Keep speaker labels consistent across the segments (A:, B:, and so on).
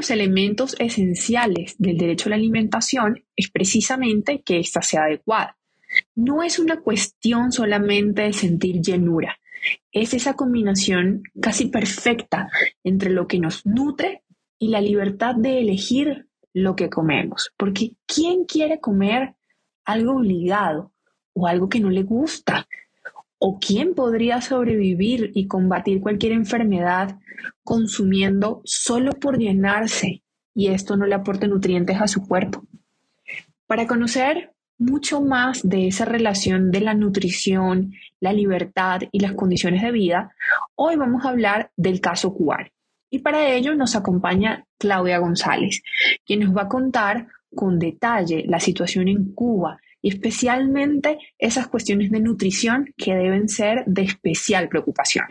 A: los elementos esenciales del derecho a la alimentación es precisamente que ésta sea adecuada. No es una cuestión solamente de sentir llenura, es esa combinación casi perfecta entre lo que nos nutre y la libertad de elegir lo que comemos. Porque ¿quién quiere comer algo obligado o algo que no le gusta? ¿O quién podría sobrevivir y combatir cualquier enfermedad consumiendo solo por llenarse y esto no le aporte nutrientes a su cuerpo? Para conocer mucho más de esa relación de la nutrición, la libertad y las condiciones de vida, hoy vamos a hablar del caso cubano. Y para ello nos acompaña Claudia González, quien nos va a contar con detalle la situación en Cuba y especialmente esas cuestiones de nutrición que deben ser de especial preocupación.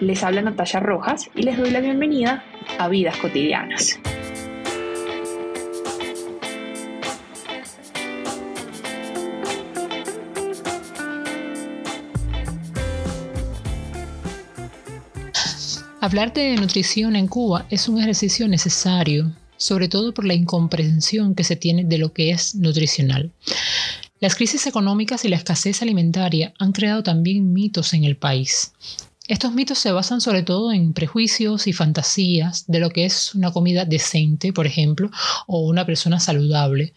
A: Les habla Natalia Rojas y les doy la bienvenida a Vidas Cotidianas.
B: Hablar de nutrición en Cuba es un ejercicio necesario, sobre todo por la incomprensión que se tiene de lo que es nutricional. Las crisis económicas y la escasez alimentaria han creado también mitos en el país. Estos mitos se basan sobre todo en prejuicios y fantasías de lo que es una comida decente, por ejemplo, o una persona saludable.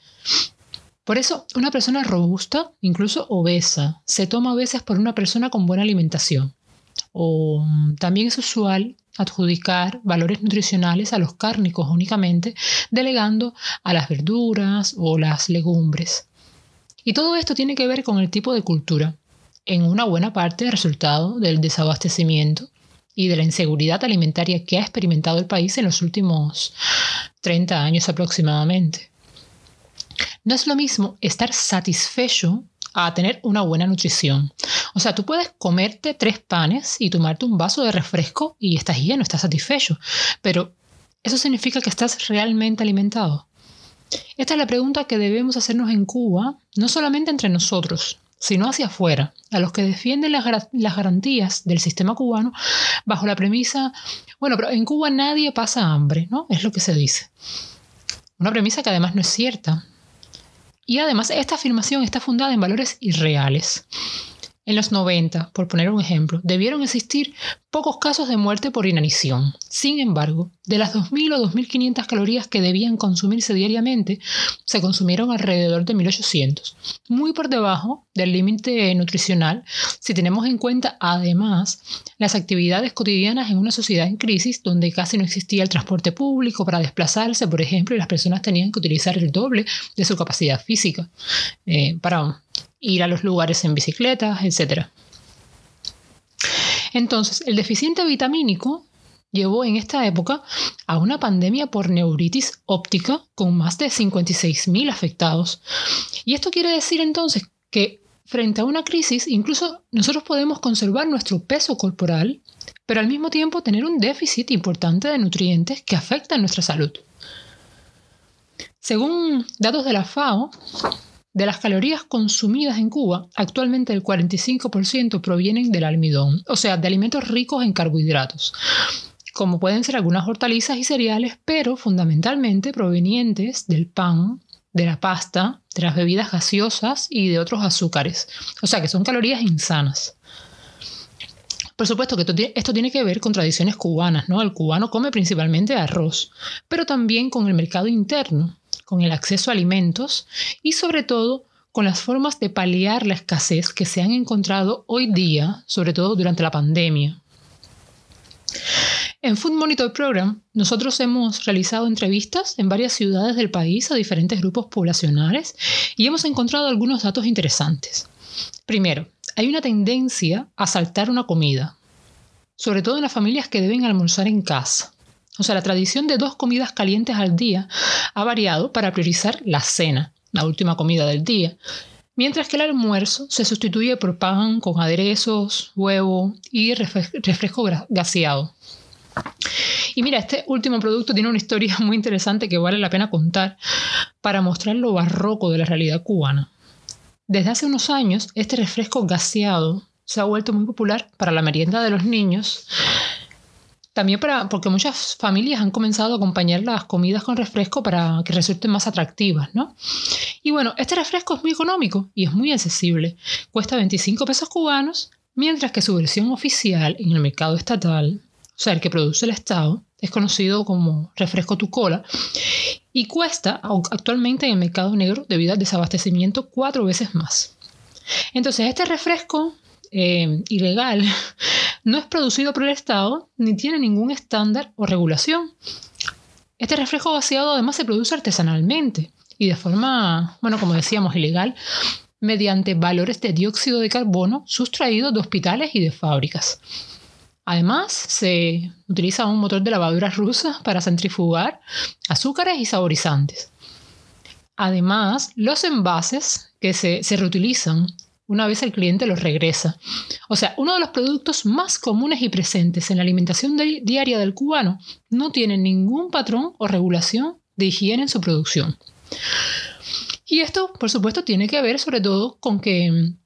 B: Por eso, una persona robusta, incluso obesa, se toma a veces por una persona con buena alimentación o mm, también es usual adjudicar valores nutricionales a los cárnicos únicamente, delegando a las verduras o las legumbres. Y todo esto tiene que ver con el tipo de cultura, en una buena parte resultado del desabastecimiento y de la inseguridad alimentaria que ha experimentado el país en los últimos 30 años aproximadamente. No es lo mismo estar satisfecho a tener una buena nutrición. O sea, tú puedes comerte tres panes y tomarte un vaso de refresco y estás lleno, estás satisfecho, pero ¿eso significa que estás realmente alimentado? Esta es la pregunta que debemos hacernos en Cuba, no solamente entre nosotros, sino hacia afuera, a los que defienden las, las, garantías del sistema cubano bajo la premisa, bueno, pero en Cuba nadie pasa hambre, ¿no? Es lo que se dice. Una premisa que además no es cierta. Y además esta afirmación está fundada en valores irreales. En los 90, por poner un ejemplo, debieron existir pocos casos de muerte por inanición. Sin embargo, de las 2.000 o 2.500 calorías que debían consumirse diariamente, se consumieron alrededor de 1.800, muy por debajo del límite nutricional si tenemos en cuenta además las actividades cotidianas en una sociedad en crisis donde casi no existía el transporte público para desplazarse, por ejemplo, y las personas tenían que utilizar el doble de su capacidad física eh, para ir a los lugares en bicicleta, etc. Entonces, el deficiente vitamínico llevó en esta época a una pandemia por neuritis óptica con más de 56.000 afectados. Y esto quiere decir entonces que frente a una crisis, incluso nosotros podemos conservar nuestro peso corporal, pero al mismo tiempo tener un déficit importante de nutrientes que afectan nuestra salud. Según datos de la FAO, de las calorías consumidas en Cuba, actualmente el 45% provienen del almidón, o sea, de alimentos ricos en carbohidratos, como pueden ser algunas hortalizas y cereales, pero fundamentalmente provenientes del pan, de la pasta, de las bebidas gaseosas y de otros azúcares, o sea, que son calorías insanas. Por supuesto que esto tiene que ver con tradiciones cubanas, ¿no? El cubano come principalmente arroz, pero también con el mercado interno, con el acceso a alimentos y sobre todo con las formas de paliar la escasez que se han encontrado hoy día, sobre todo durante la pandemia. En Food Monitor Program, nosotros hemos realizado entrevistas en varias ciudades del país a diferentes grupos poblacionales y hemos encontrado algunos datos interesantes. Primero, hay una tendencia a saltar una comida, sobre todo en las familias que deben almorzar en casa. O sea, la tradición de dos comidas calientes al día ha variado para priorizar la cena, la última comida del día, mientras que el almuerzo se sustituye por pan con aderezos, huevo y refresco gaseado. Y mira, este último producto tiene una historia muy interesante que vale la pena contar para mostrar lo barroco de la realidad cubana. Desde hace unos años, este refresco gaseado se ha vuelto muy popular para la merienda de los niños También para, porque muchas familias han comenzado a acompañar las comidas con refresco para que resulten más atractivas, ¿no? Y bueno, este refresco es muy económico y es muy accesible. Cuesta 25 pesos cubanos, mientras que su versión oficial en el mercado estatal, o sea, el que produce el Estado, es conocido como refresco tu cola y cuesta actualmente en el mercado negro debido al desabastecimiento cuatro veces más. Entonces, este refresco eh, ilegal no es producido por el Estado ni tiene ningún estándar o regulación. Este refresco vaciado además se produce artesanalmente y de forma, bueno, como decíamos, ilegal, mediante valores de dióxido de carbono sustraídos de hospitales y de fábricas. Además, se utiliza un motor de lavadura rusa para centrifugar azúcares y saborizantes. Además, los envases que se reutilizan una vez el cliente los regresa. O sea, uno de los productos más comunes y presentes en la alimentación diaria del cubano no tiene ningún patrón o regulación de higiene en su producción. Y esto, por supuesto, tiene que ver sobre todo con que mm,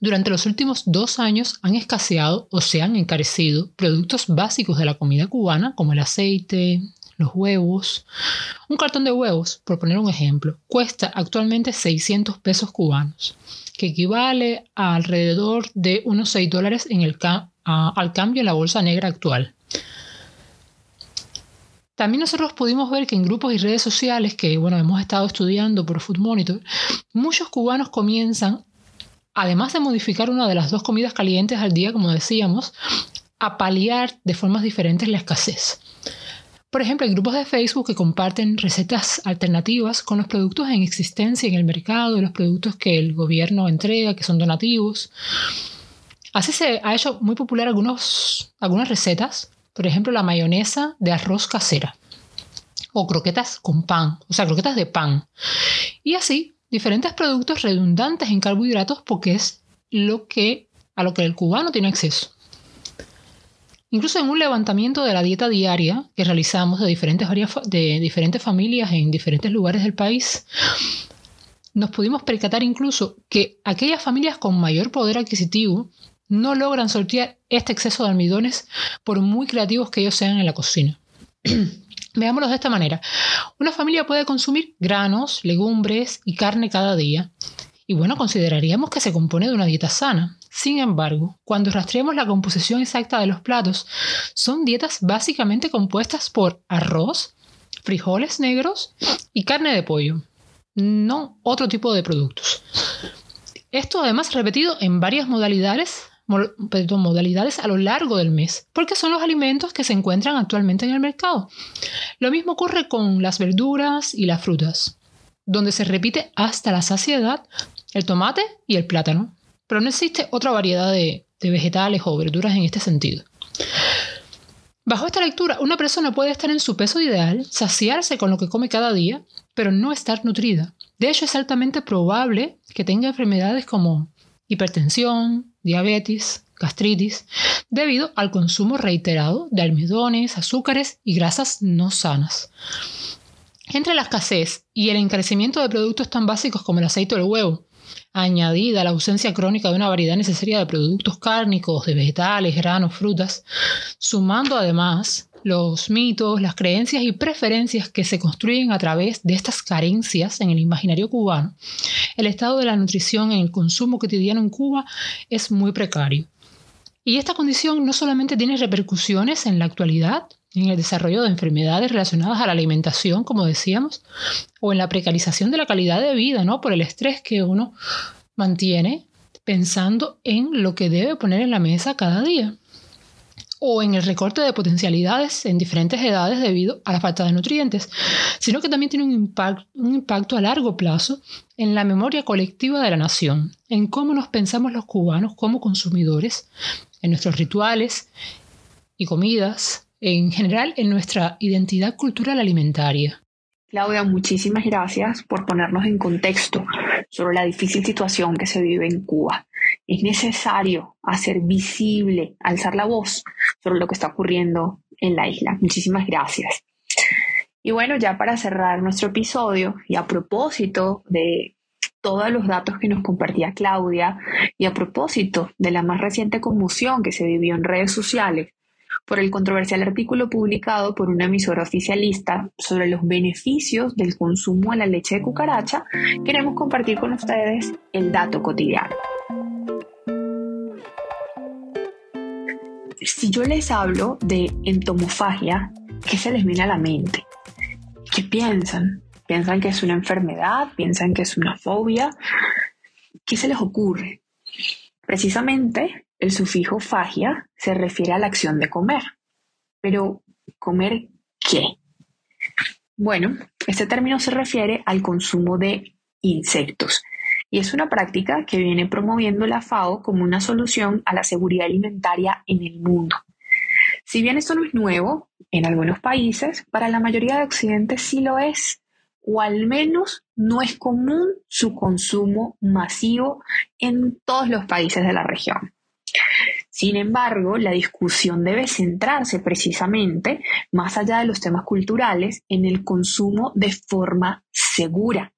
B: durante los últimos dos años han escaseado o se han encarecido productos básicos de la comida cubana como el aceite, los huevos. Un cartón de huevos, por poner un ejemplo, cuesta actualmente 600 pesos cubanos que equivale a alrededor de unos 6 dólares en el al cambio en la bolsa negra actual. También nosotros pudimos ver que en grupos y redes sociales que bueno, hemos estado estudiando por Food Monitor, muchos cubanos comienzan, además de modificar una de las dos comidas calientes al día, como decíamos, a paliar de formas diferentes la escasez. Por ejemplo, hay grupos de Facebook que comparten recetas alternativas con los productos en existencia en el mercado los productos que el gobierno entrega, que son donativos. Así se ha hecho muy popular algunas recetas, por ejemplo, la mayonesa de arroz casera o croquetas con pan, o sea, croquetas de pan. Y así, diferentes productos redundantes en carbohidratos porque es lo que a lo que el cubano tiene acceso. Incluso en un levantamiento de la dieta diaria que realizamos de diferentes, de diferentes familias en diferentes lugares del país, nos pudimos percatar incluso que aquellas familias con mayor poder adquisitivo no logran sortear este exceso de almidones por muy creativos que ellos sean en la cocina. Veámoslo de esta manera. Una familia puede consumir granos, legumbres y carne cada día. Y bueno, consideraríamos que se compone de una dieta sana. Sin embargo, cuando rastreamos la composición exacta de los platos, son dietas básicamente compuestas por arroz, frijoles negros y carne de pollo, no otro tipo de productos. Esto además repetido en varias modalidades, modalidades a lo largo del mes, porque son los alimentos que se encuentran actualmente en el mercado. Lo mismo ocurre con las verduras y las frutas, donde se repite hasta la saciedad el tomate y el plátano pero no existe otra variedad de, vegetales o verduras en este sentido. Bajo esta lectura, una persona puede estar en su peso ideal, saciarse con lo que come cada día, pero no estar nutrida. De hecho, es altamente probable que tenga enfermedades como hipertensión, diabetes, gastritis, debido al consumo reiterado de almidones, azúcares y grasas no sanas. Entre la escasez y el encarecimiento de productos tan básicos como el aceite o el huevo, añadida la ausencia crónica de una variedad necesaria de productos cárnicos, de vegetales, granos, frutas, sumando además los mitos, las creencias y preferencias que se construyen a través de estas carencias en el imaginario cubano, el estado de la nutrición en el consumo cotidiano en Cuba es muy precario. Y esta condición no solamente tiene repercusiones en la actualidad, en el desarrollo de enfermedades relacionadas a la alimentación, como decíamos, o en la precarización de la calidad de vida, ¿no? Por el estrés que uno mantiene pensando en lo que debe poner en la mesa cada día o en el recorte de potencialidades en diferentes edades debido a la falta de nutrientes, sino que también tiene un un impacto a largo plazo en la memoria colectiva de la nación, en cómo nos pensamos los cubanos como consumidores, en nuestros rituales y comidas, en general en nuestra identidad cultural alimentaria.
A: Claudia, muchísimas gracias por ponernos en contexto sobre la difícil situación que se vive en Cuba. Es necesario hacer visible, alzar la voz sobre lo que está ocurriendo en la isla. Muchísimas gracias. Y bueno, ya para cerrar nuestro episodio y a propósito de todos los datos que nos compartía Claudia y a propósito de la más reciente conmoción que se vivió en redes sociales por el controversial artículo publicado por una emisora oficialista sobre los beneficios del consumo de la leche de cucaracha, queremos compartir con ustedes el dato cotidiano. Si yo les hablo de entomofagia, ¿qué se les viene a la mente? ¿Qué piensan? ¿Piensan que es una enfermedad? ¿Piensan que es una fobia? ¿Qué se les ocurre? Precisamente el sufijo fagia se refiere a la acción de comer. Pero, ¿comer qué? Bueno, este término se refiere al consumo de insectos y es una práctica que viene promoviendo la FAO como una solución a la seguridad alimentaria en el mundo. Si bien esto no es nuevo en algunos países, para la mayoría de Occidente sí lo es, o al menos no es común su consumo masivo en todos los países de la región. Sin embargo, la discusión debe centrarse precisamente, más allá de los temas culturales, en el consumo de forma segura.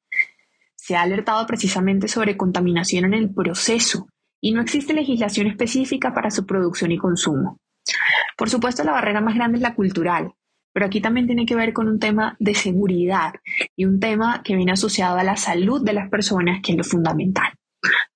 A: Se ha alertado precisamente sobre contaminación en el proceso y no existe legislación específica para su producción y consumo. Por supuesto, la barrera más grande es la cultural, pero aquí también tiene que ver con un tema de seguridad y un tema que viene asociado a la salud de las personas, que es lo fundamental.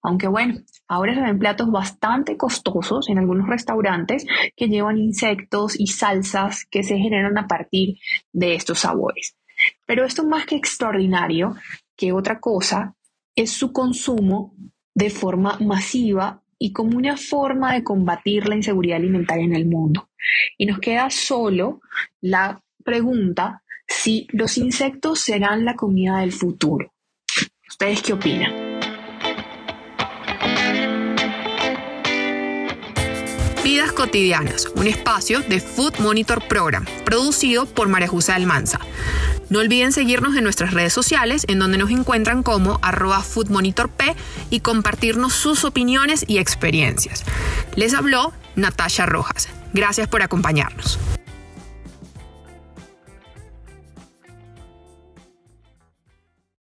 A: Aunque bueno, ahora se ven platos bastante costosos en algunos restaurantes que llevan insectos y salsas que se generan a partir de estos sabores. Pero esto más que extraordinario que otra cosa es su consumo de forma masiva y como una forma de combatir la inseguridad alimentaria en el mundo. Y nos queda solo la pregunta si los insectos serán la comida del futuro. ¿Ustedes qué opinan?
C: Vidas Cotidianas, un espacio de Food Monitor Program, producido por María José Almanza. No olviden seguirnos en nuestras redes sociales, en donde nos encuentran como arroba foodmonitorp y compartirnos sus opiniones y experiencias. Les habló Natasha Rojas. Gracias por acompañarnos.